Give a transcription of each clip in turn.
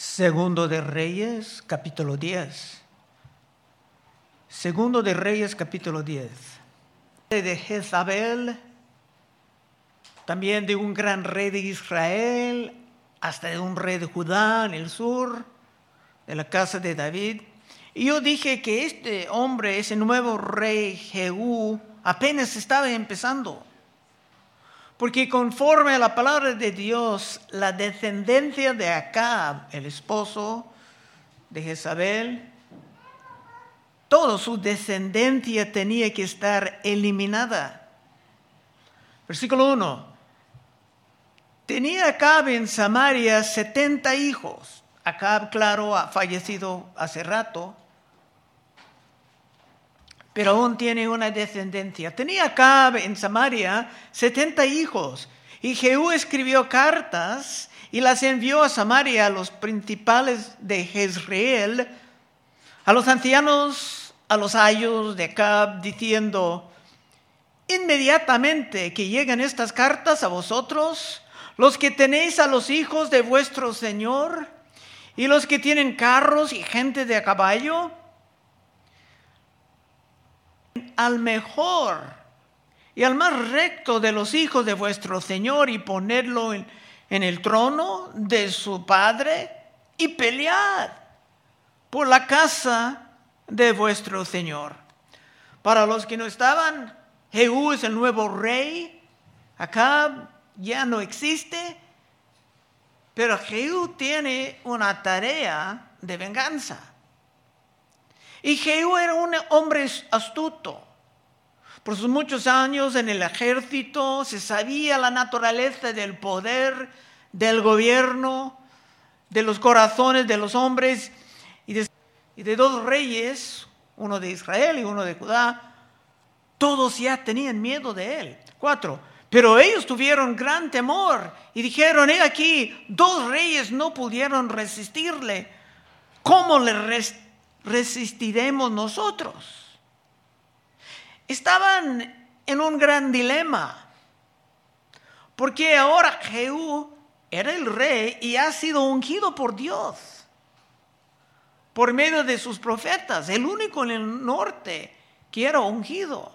Segundo de Reyes, capítulo 10. Segundo de Reyes, capítulo 10. De Jezabel, también de un gran rey de Israel, hasta de un rey de Judá en el sur, de la casa de David. Y yo dije que este hombre, ese nuevo rey Jehú, apenas estaba empezando. Porque conforme a la palabra de Dios, la descendencia de Acab, el esposo de Jezabel, toda su descendencia tenía que estar eliminada. Versículo 1. Tenía Acab en Samaria 70 hijos. Acab, claro, ha fallecido hace rato pero aún tiene una descendencia. Tenía Acab en Samaria 70 hijos, y Jehú escribió cartas y las envió a Samaria a los principales de Jezreel, a los ancianos, a los ayos de Acab, diciendo, inmediatamente que lleguen estas cartas a vosotros, los que tenéis a los hijos de vuestro Señor, y los que tienen carros y gente de a caballo, al mejor y al más recto de los hijos de vuestro Señor y ponerlo en, el trono de su Padre y pelead por la casa de vuestro Señor. Para los que no estaban, Jehú es el nuevo rey, acá ya no existe, pero Jehú tiene una tarea de venganza. Y Jehú era un hombre astuto. Por sus muchos años en el ejército se sabía la naturaleza del poder, del gobierno, de los corazones de los hombres y de, dos reyes, uno de Israel y uno de Judá. Todos ya tenían miedo de él. Cuatro. Pero ellos tuvieron gran temor y dijeron, he aquí, dos reyes no pudieron resistirle. ¿Cómo le resistiremos nosotros? Estaban en un gran dilema, porque ahora Jehú era el rey y ha sido ungido por Dios por medio de sus profetas, el único en el norte que era ungido.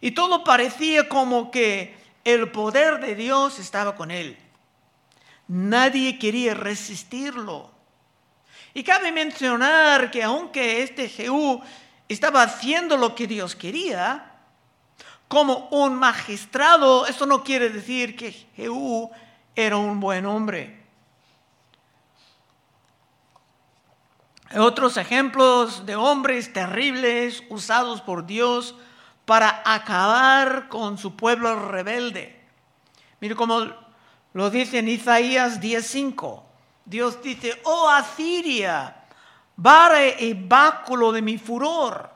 Y todo parecía como que el poder de Dios estaba con él. Nadie quería resistirlo. Y cabe mencionar que aunque este Jehú estaba haciendo lo que Dios quería, como un magistrado, eso no quiere decir que Jehú era un buen hombre. Otros ejemplos de hombres terribles usados por Dios para acabar con su pueblo rebelde. Mire cómo lo dice en Isaías 10:5. Dios dice, oh Asiria, vara y báculo de mi furor.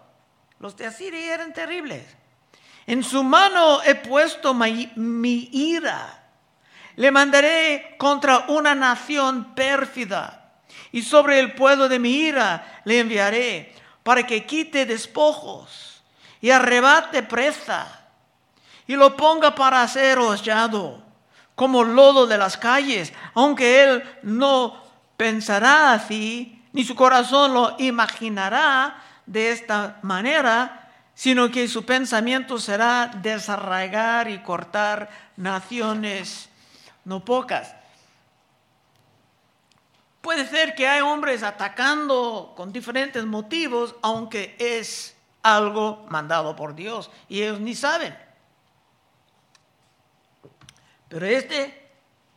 Los de Asiria eran terribles. En su mano he puesto mi, ira. Le mandaré contra una nación pérfida. Y sobre el pueblo de mi ira le enviaré para que quite despojos y arrebate presa y lo ponga para ser hollado como lodo de las calles, aunque él no pensará así, ni su corazón lo imaginará de esta manera, sino que su pensamiento será desarraigar y cortar naciones, no pocas. Puede ser que hay hombres atacando con diferentes motivos, aunque es algo mandado por Dios y ellos ni saben. Pero este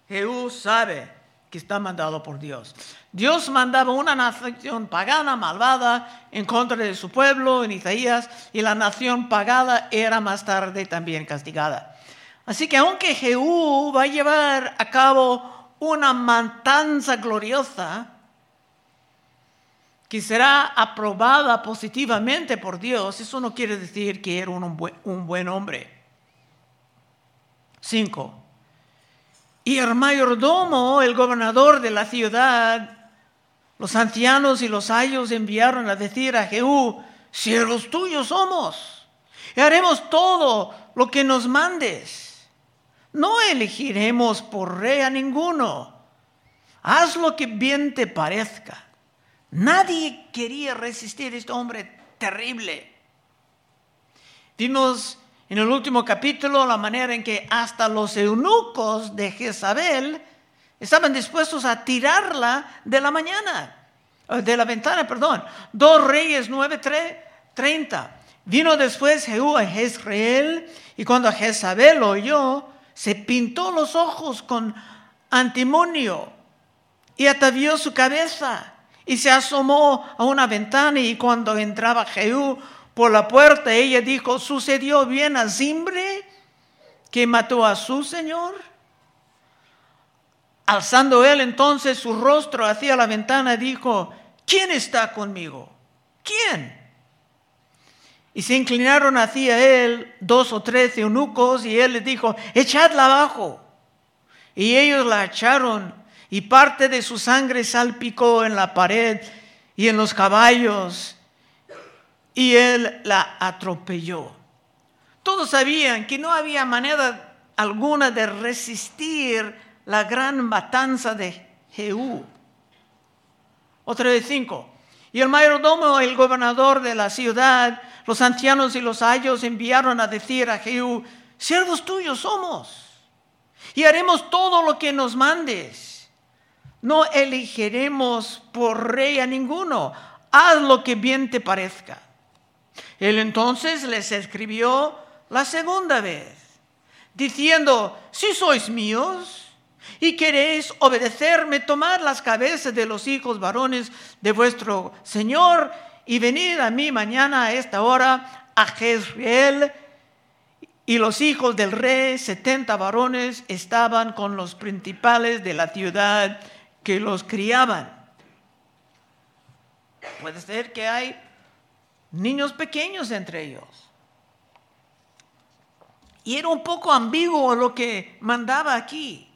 Jehú sabe que está mandado por Dios. Dios mandaba una nación pagana, malvada, en contra de su pueblo en Isaías, y la nación pagada era más tarde también castigada. Así que aunque Jehú va a llevar a cabo una matanza gloriosa, que será aprobada positivamente por Dios, eso no quiere decir que era un buen, un buen hombre. Cinco, y el mayordomo, el gobernador de la ciudad, los ancianos y los ayos enviaron a decir a Jehú, siervos tuyos somos, y haremos todo lo que nos mandes. No elegiremos por rey a ninguno. haz lo que bien te parezca. Nadie quería resistir a este hombre terrible. Vimos en el último capítulo la manera en que hasta los eunucos de Jezabel estaban dispuestos a tirarla de la mañana, de la ventana, perdón. Dos Reyes 9:30. Vino después Jehú a Jezreel y cuando Jezabel oyó, se pintó los ojos con antimonio y atavió su cabeza y se asomó a una ventana y cuando entraba Jehú por la puerta, ella dijo, ¿sucedió bien a Zimbre que mató a su señor? Alzando él entonces su rostro hacia la ventana, dijo, ¿quién está conmigo? ¿Quién? Y se inclinaron hacia él dos o tres eunucos y él les dijo, echadla abajo. Y ellos la echaron y parte de su sangre salpicó en la pared y en los caballos y él la atropelló. Todos sabían que no había manera alguna de resistir la gran matanza de Jehú. Otra vez cinco. Y el mayordomo, el gobernador de la ciudad, los ancianos y los ayos enviaron a decir a Jehú, siervos tuyos somos, y haremos todo lo que nos mandes no elegiremos por rey a ninguno. Haz lo que bien te parezca. Él entonces les escribió la segunda vez, diciendo, si sois míos y queréis obedecerme, tomad las cabezas de los hijos varones de vuestro Señor y venid a mí mañana a esta hora a Jezreel. Y los hijos del rey, setenta varones, estaban con los principales de la ciudad que los criaban. Puede ser que hay niños pequeños entre ellos. Y era un poco ambiguo lo que mandaba aquí.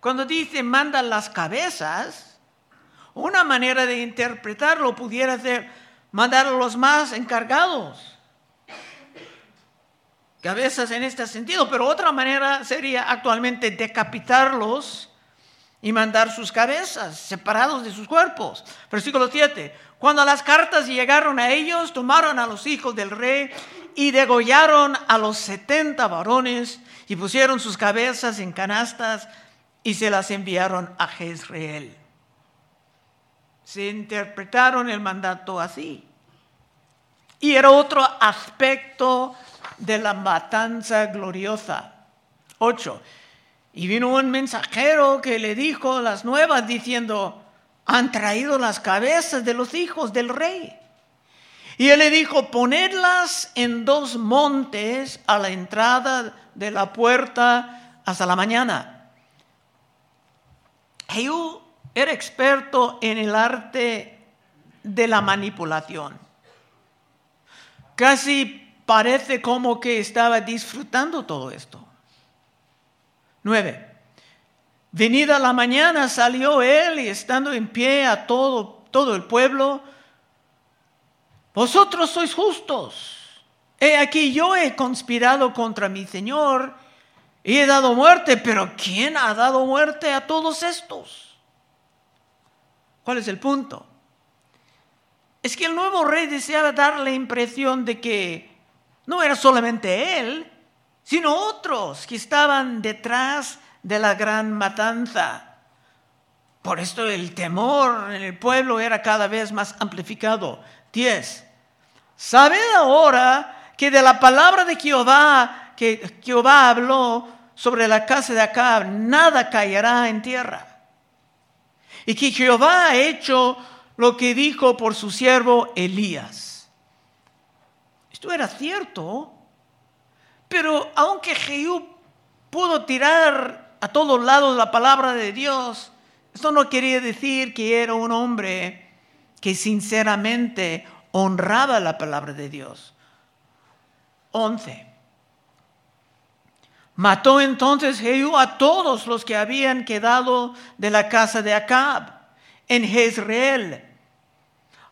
Cuando dice manda las cabezas, una manera de interpretarlo pudiera ser mandar a los más encargados. Cabezas en este sentido, pero otra manera sería actualmente decapitarlos y mandar sus cabezas separados de sus cuerpos. Versículo 7. Cuando las cartas llegaron a ellos, tomaron a los hijos del rey y degollaron a los setenta varones y pusieron sus cabezas en canastas y se las enviaron a Jezreel. Se interpretaron el mandato así. Y era otro aspecto de la matanza gloriosa. 8. Y vino un mensajero que le dijo las nuevas diciendo, han traído las cabezas de los hijos del rey. Y él le dijo, ponedlas en dos montes a la entrada de la puerta hasta la mañana. Jehú era experto en el arte de la manipulación. Casi parece como que estaba disfrutando todo esto. 9. Venida la mañana salió él y estando en pie a todo, todo el pueblo, vosotros sois justos. He aquí yo he conspirado contra mi Señor y he dado muerte, pero ¿quién ha dado muerte a todos estos? ¿Cuál es el punto? Es que el nuevo rey deseaba dar la impresión de que no era solamente él, sino otros que estaban detrás de la gran matanza. Por esto el temor en el pueblo era cada vez más amplificado. 10. Sabed ahora que de la palabra de Jehová, que Jehová habló sobre la casa de Acab, nada caerá en tierra. Y que Jehová ha hecho lo que dijo por su siervo Elías. Esto era cierto pero aunque Jehú pudo tirar a todos lados la palabra de Dios, esto no quería decir que era un hombre que sinceramente honraba la palabra de Dios. 11. Mató entonces Jehú a todos los que habían quedado de la casa de Acab en Jezreel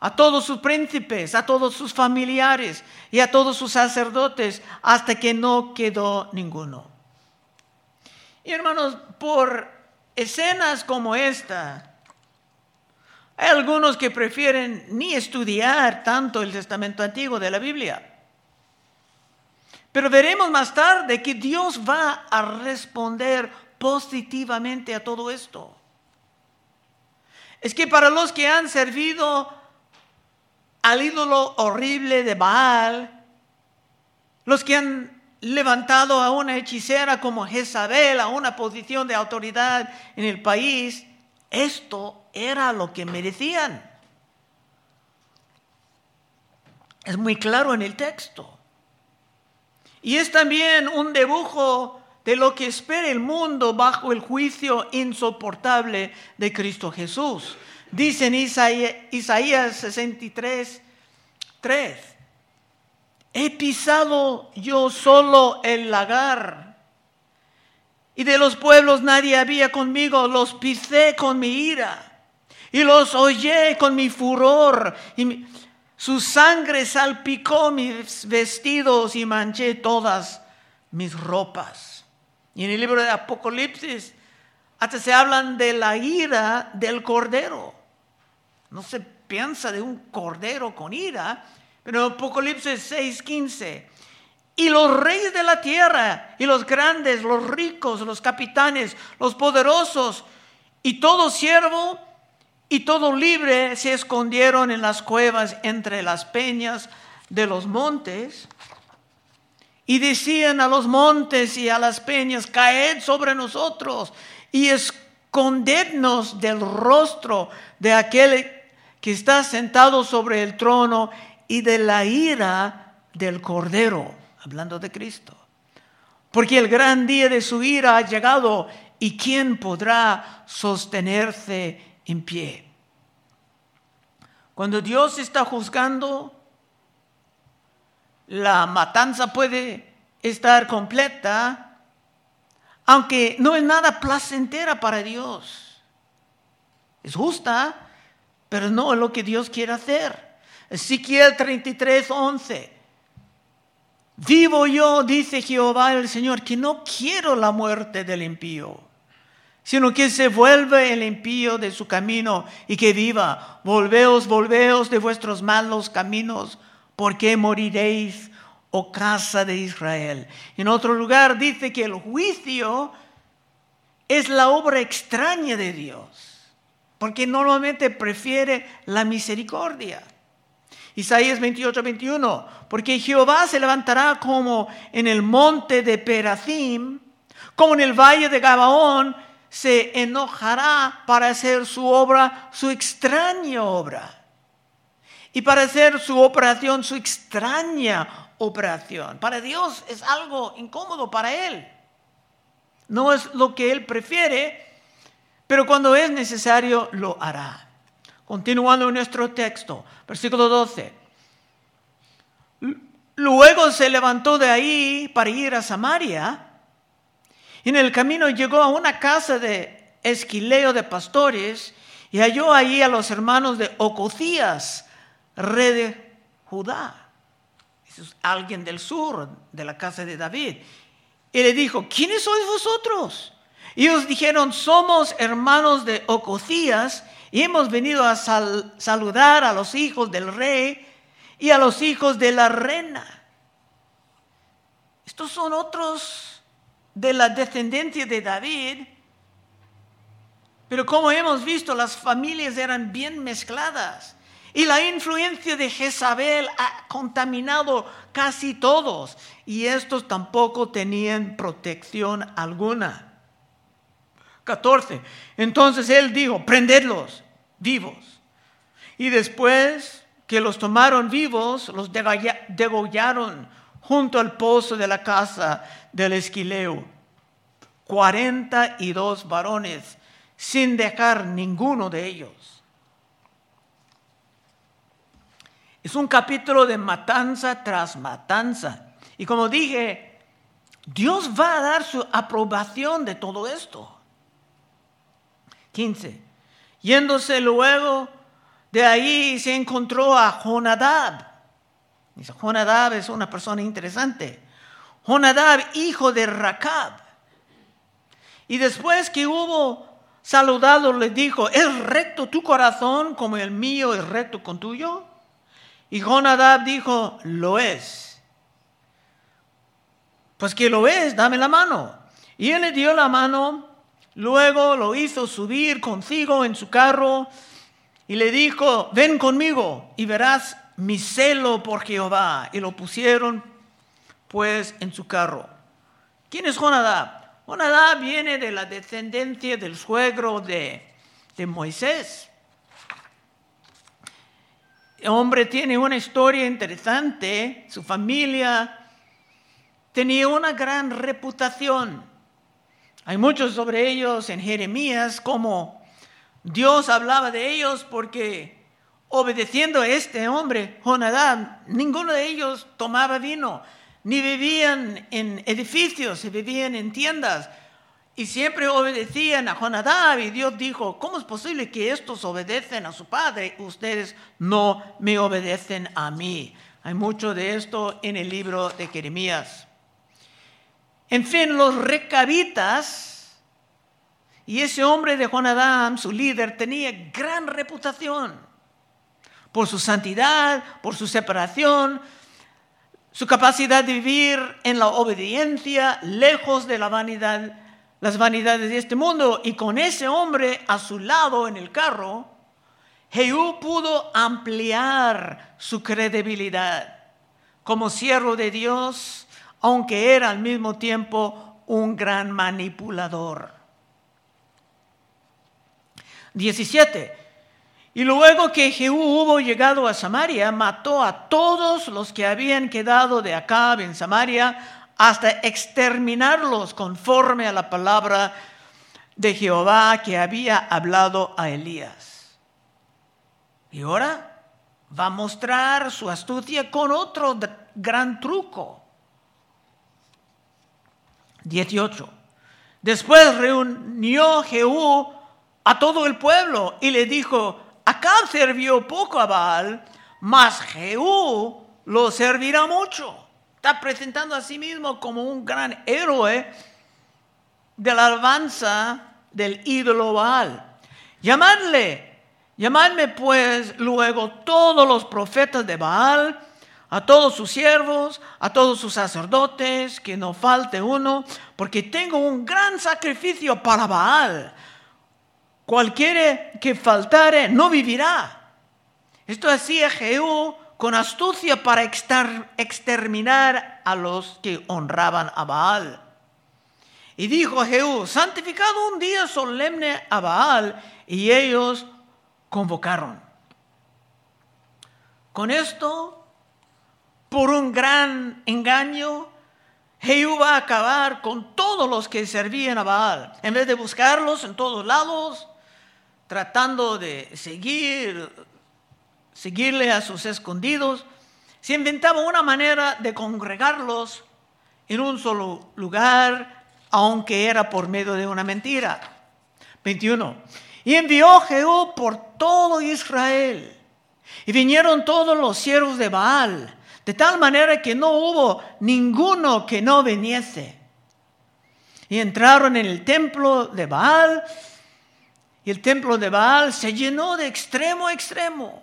a todos sus príncipes, a todos sus familiares y a todos sus sacerdotes, hasta que no quedó ninguno. Y hermanos, por escenas como esta, Hay algunos que prefieren ni estudiar tanto el Testamento Antiguo de la Biblia. Pero veremos más tarde que Dios va a responder positivamente a todo esto. Es que para los que han servido al ídolo horrible de Baal, los que han levantado a una hechicera como Jezabel a una posición de autoridad en el país, esto era lo que merecían. Es muy claro en el texto. Y es también un dibujo de lo que espera el mundo bajo el juicio insoportable de Cristo Jesús. Dice en Isaías, 63, 3, he pisado yo solo el lagar, y de los pueblos nadie había conmigo, los pisé con mi ira, y los hollé con mi furor, y su sangre salpicó mis vestidos y manché todas mis ropas. Y en el libro de Apocalipsis hasta se hablan de la ira del cordero. No se piensa de un cordero con ira, pero en Apocalipsis 6:15. Y los reyes de la tierra, y los grandes, los ricos, los capitanes, los poderosos, y todo siervo y todo libre se escondieron en las cuevas entre las peñas de los montes. Y decían a los montes y a las peñas, caed sobre nosotros y escondednos del rostro de aquel que está sentado sobre el trono y de la ira del Cordero, hablando de Cristo. Porque el gran día de su ira ha llegado y ¿quién podrá sostenerse en pie? Cuando Dios está juzgando, la matanza puede estar completa, aunque no es nada placentera para Dios. Es justa, pero no es lo que Dios quiere hacer. Ezequiel 33, 11. Vivo yo, dice Jehová el Señor, que no quiero la muerte del impío, sino que se vuelve el impío de su camino y que viva. Volveos, volveos de vuestros malos caminos, porque moriréis, oh casa de Israel. En otro lugar dice que el juicio es la obra extraña de Dios porque normalmente prefiere la misericordia. Isaías 28, 21, porque Jehová se levantará como en el monte de Perazim, como en el valle de Gabaón, se enojará para hacer su obra, su extraña obra. Y para hacer su operación, su extraña operación. Para Dios es algo incómodo para Él. No es lo que Él prefiere, pero cuando es necesario lo hará. Continuando en nuestro texto, versículo 12. Luego se levantó de ahí para ir a Samaria. En el camino llegó a una casa de esquileo de pastores y halló allí a los hermanos de Ococías, rey de Judá. Es alguien del sur, de la casa de David. Y le dijo, ¿quiénes sois vosotros? Y ellos dijeron, somos hermanos de Ococías y hemos venido a saludar a los hijos del rey y a los hijos de la reina. Estos son otros de la descendencia de David, pero como hemos visto, las familias eran bien mezcladas. Y la influencia de Jezabel ha contaminado casi todos. Y estos tampoco tenían protección alguna. 14. Entonces él dijo, prendedlos vivos. Y después que los tomaron vivos, los degollaron junto al pozo de la casa del esquileo. 42 varones, sin dejar ninguno de ellos. Es un capítulo de matanza tras matanza. Y como dije, Dios va a dar su aprobación de todo esto. 15. Yéndose luego de ahí se encontró a Jonadab. Dice, Jonadab es una persona interesante. Jonadab, hijo de Racab. Y después que hubo saludado le dijo, ¿es recto tu corazón como el mío es recto con tuyo? Y Jonadab dijo, lo es. Pues que lo es, dame la mano. Y él le dio la mano, luego lo hizo subir consigo en su carro y le dijo, ven conmigo y verás mi celo por Jehová. Y lo pusieron pues en su carro. ¿Quién es Jonadab? Jonadab viene de la descendencia del suegro de, de Moisés. El hombre tiene una historia interesante, su familia tenía una gran reputación. Hay muchos sobre ellos en Jeremías, como Dios hablaba de ellos porque obedeciendo a este hombre, Jonadab, ninguno de ellos tomaba vino, ni vivían en edificios, se vivían en tiendas. Y siempre obedecían a Jonadab y Dios dijo, ¿cómo es posible que estos obedecen a su padre? Ustedes no me obedecen a mí. Hay mucho de esto en el libro de Jeremías. En fin, los recabitas y ese hombre de Jonadab, su líder, tenía gran reputación por su santidad, por su separación, su capacidad de vivir en la obediencia, lejos de la vanidad, las vanidades de este mundo. Y con ese hombre a su lado en el carro, Jehú pudo ampliar su credibilidad como siervo de Dios, aunque era al mismo tiempo un gran manipulador. 17. Y luego que Jehú hubo llegado a Samaria, mató a todos los que habían quedado de Acab en Samaria hasta exterminarlos conforme a la palabra de Jehová que había hablado a Elías. Y ahora va a mostrar su astucia con otro gran truco. 18. Después reunió Jehú a todo el pueblo y le dijo, Acá sirvió poco a Baal, mas Jehú lo servirá mucho. Está presentando a sí mismo como un gran héroe de la alabanza del ídolo Baal. Llamadle, llamadme pues luego todos los profetas de Baal, a todos sus siervos, a todos sus sacerdotes, que no falte uno, porque tengo un gran sacrificio para Baal Cualquiera que faltare no vivirá. Esto hacía Jehú con astucia para exterminar a los que honraban a Baal. Y dijo Jehú, santificado un día solemne a Baal, y ellos convocaron. Con esto, por un gran engaño, Jehú va a acabar con todos los que servían a Baal. En vez de buscarlos en todos lados, tratando de seguir, seguirle a sus escondidos, se inventaba una manera de congregarlos en un solo lugar, aunque era por medio de una mentira. 21. Y envió Jehú por todo Israel. Y vinieron todos los siervos de Baal, de tal manera que no hubo ninguno que no viniese. Y entraron en el templo de Baal y el templo de Baal se llenó de extremo a extremo.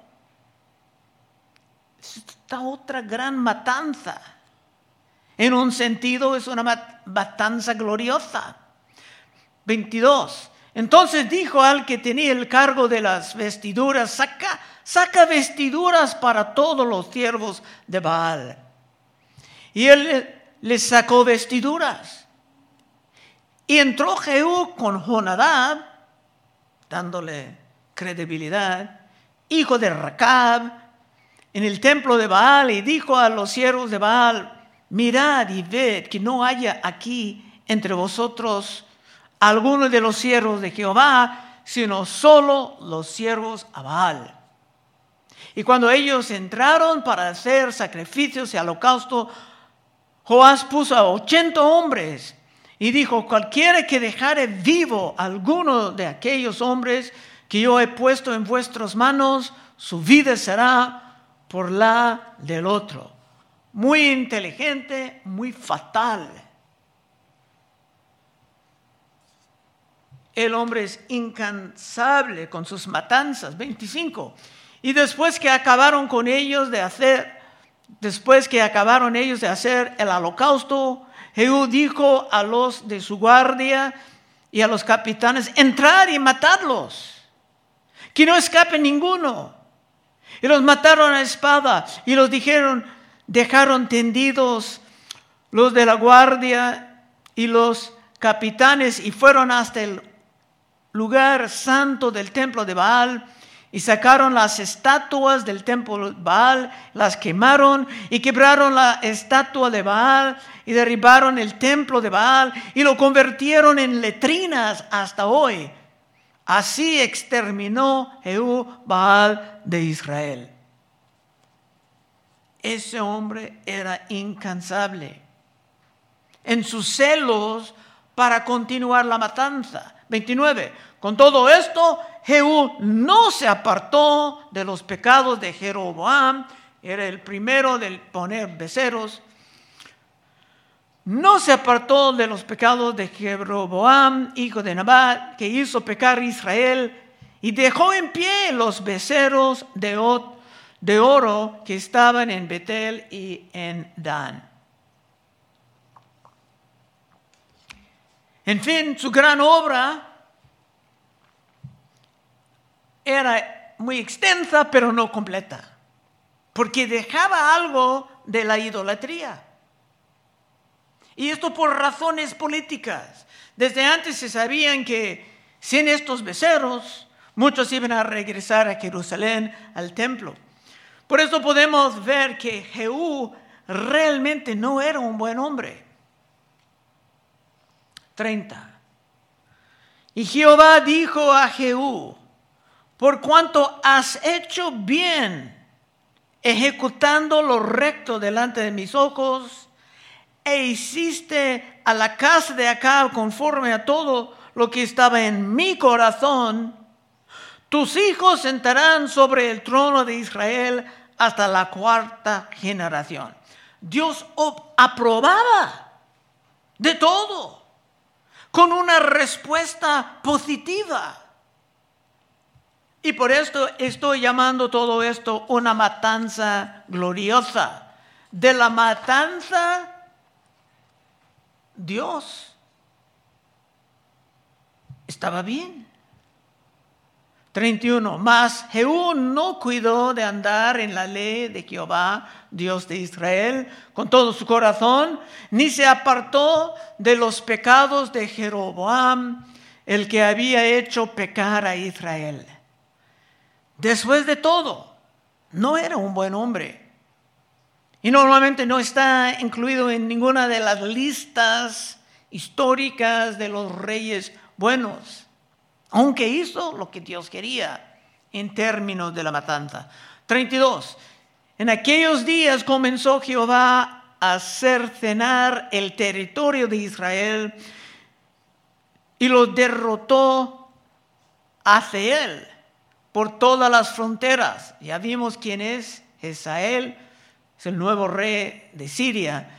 Esta otra gran matanza. En un sentido es una matanza gloriosa. 22. Entonces dijo al que tenía el cargo de las vestiduras, saca, saca vestiduras para todos los siervos de Baal. Y él les sacó vestiduras. Y entró Jehú con Jonadab dándole credibilidad, hijo de Racab, en el templo de Baal y dijo a los siervos de Baal, mirad y ved que no haya aquí entre vosotros alguno de los siervos de Jehová, sino solo los siervos a Baal. Y cuando ellos entraron para hacer sacrificios y holocausto, Joás puso a ochenta hombres y dijo, cualquiera que dejare vivo alguno de aquellos hombres que yo he puesto en vuestras manos, su vida será por la del otro. Muy inteligente, muy fatal. el hombre es incansable con sus matanzas. 25. Y después que acabaron con ellos de hacer, después que acabaron ellos de hacer el holocausto, Jehú dijo a los de su guardia y a los capitanes, entrar y matarlos, que no escape ninguno. Y los mataron a espada y los dijeron, dejaron tendidos los de la guardia y los capitanes y fueron hasta el lugar santo del templo de Baal y sacaron las estatuas del templo de Baal, las quemaron y quebraron la estatua de Baal y derribaron el templo de Baal y lo convirtieron en letrinas hasta hoy. Así exterminó Jehú Baal de Israel. Ese hombre era incansable en sus celos para continuar la matanza. 29. Con todo esto, Jehú no se apartó de los pecados de Jeroboam, era el primero de poner beceros. No se apartó de los pecados de Jeroboam, hijo de Nabat, que hizo pecar a Israel, y dejó en pie los beceros de oro que estaban en Betel y en Dan. En fin, su gran obra era muy extensa, pero no completa, porque dejaba algo de la idolatría. Y esto por razones políticas. Desde antes se sabían que sin estos becerros, muchos iban a regresar a Jerusalén, al templo. Por eso podemos ver que Jehú realmente no era un buen hombre. 30. Y Jehová dijo a Jehú, por cuanto has hecho bien, ejecutando lo recto delante de mis ojos, e hiciste a la casa de Acab conforme a todo lo que estaba en mi corazón, tus hijos sentarán sobre el trono de Israel hasta la cuarta generación. Dios aprobaba de todo con una respuesta positiva. Y por esto estoy llamando todo esto una matanza gloriosa. De la matanza, Dios estaba bien. 31. Mas Jehú no cuidó de andar en la ley de Jehová, Dios de Israel, con todo su corazón, ni se apartó de los pecados de Jeroboam, el que había hecho pecar a Israel. Después de todo, no era un buen hombre. Y normalmente no está incluido en ninguna de las listas históricas de los reyes buenos aunque hizo lo que Dios quería en términos de la matanza. 32. En aquellos días comenzó Jehová a hacer cenar el territorio de Israel y lo derrotó hacia él por todas las fronteras. Ya vimos quién es Israel, es el nuevo rey de Siria.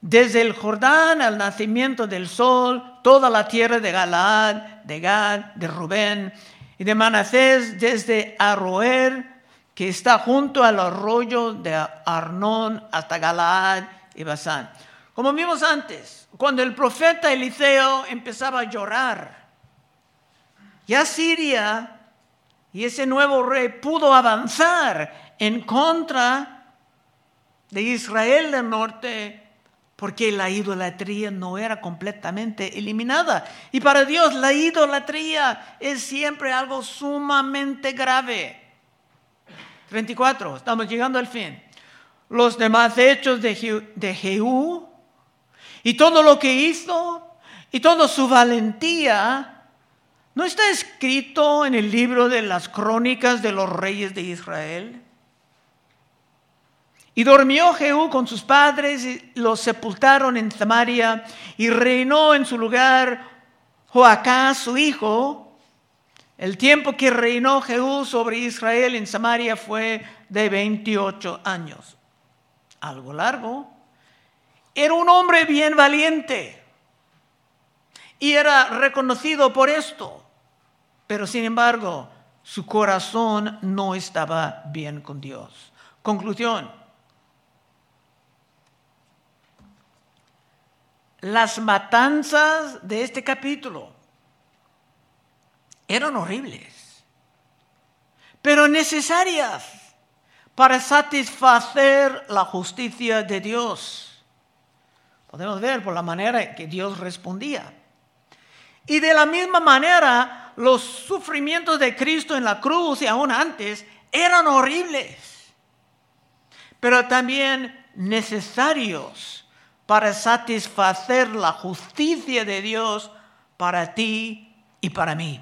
Desde el Jordán al nacimiento del sol, toda la tierra de Galaad, de Gad, de Rubén y de Manasés, desde Arroer, que está junto al arroyo de Arnón, hasta Galaad y Basán. Como vimos antes, cuando el profeta Eliseo empezaba a llorar, ya Siria y ese nuevo rey pudo avanzar en contra de Israel del norte porque la idolatría no era completamente eliminada. Y para Dios la idolatría es siempre algo sumamente grave. 34, estamos llegando al fin. Los demás hechos de, Jehú y todo lo que hizo y toda su valentía no está escrito en el libro de las crónicas de los reyes de Israel. Y durmió Jehú con sus padres, y los sepultaron en Samaria, y reinó en su lugar Joacás, su hijo. El tiempo que reinó Jehú sobre Israel en Samaria fue de 28 años. Algo largo. Era un hombre bien valiente. y era reconocido por esto. Pero sin embargo, su corazón no estaba bien con Dios. Conclusión. Las matanzas de este capítulo eran horribles, pero necesarias para satisfacer la justicia de Dios. Podemos ver por la manera que Dios respondía. Y de la misma manera, los sufrimientos de Cristo en la cruz y aún antes eran horribles, pero también necesarios para satisfacer la justicia de Dios para ti y para mí.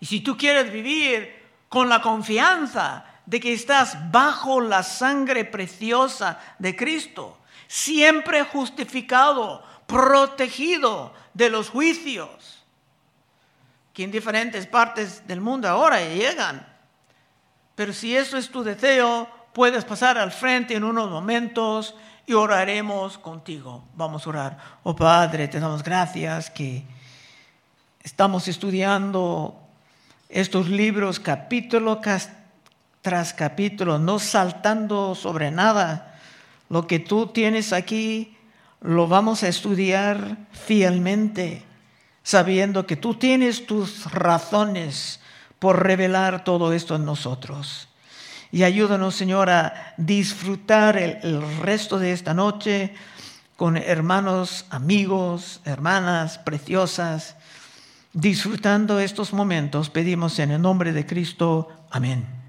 Y si tú quieres vivir con la confianza de que estás bajo la sangre preciosa de Cristo, siempre justificado, protegido de los juicios que en diferentes partes del mundo ahora llegan. Pero si eso es tu deseo, puedes pasar al frente en unos momentos y oraremos contigo. Vamos a orar. Oh Padre, te damos gracias que estamos estudiando estos libros capítulo tras capítulo, no saltando sobre nada. Lo que tú tienes aquí lo vamos a estudiar fielmente, sabiendo que tú tienes tus razones por revelar todo esto en nosotros. Y ayúdanos, Señor, a disfrutar el, resto de esta noche con hermanos, amigos, hermanas preciosas, disfrutando estos momentos. Pedimos en el nombre de Cristo. Amén.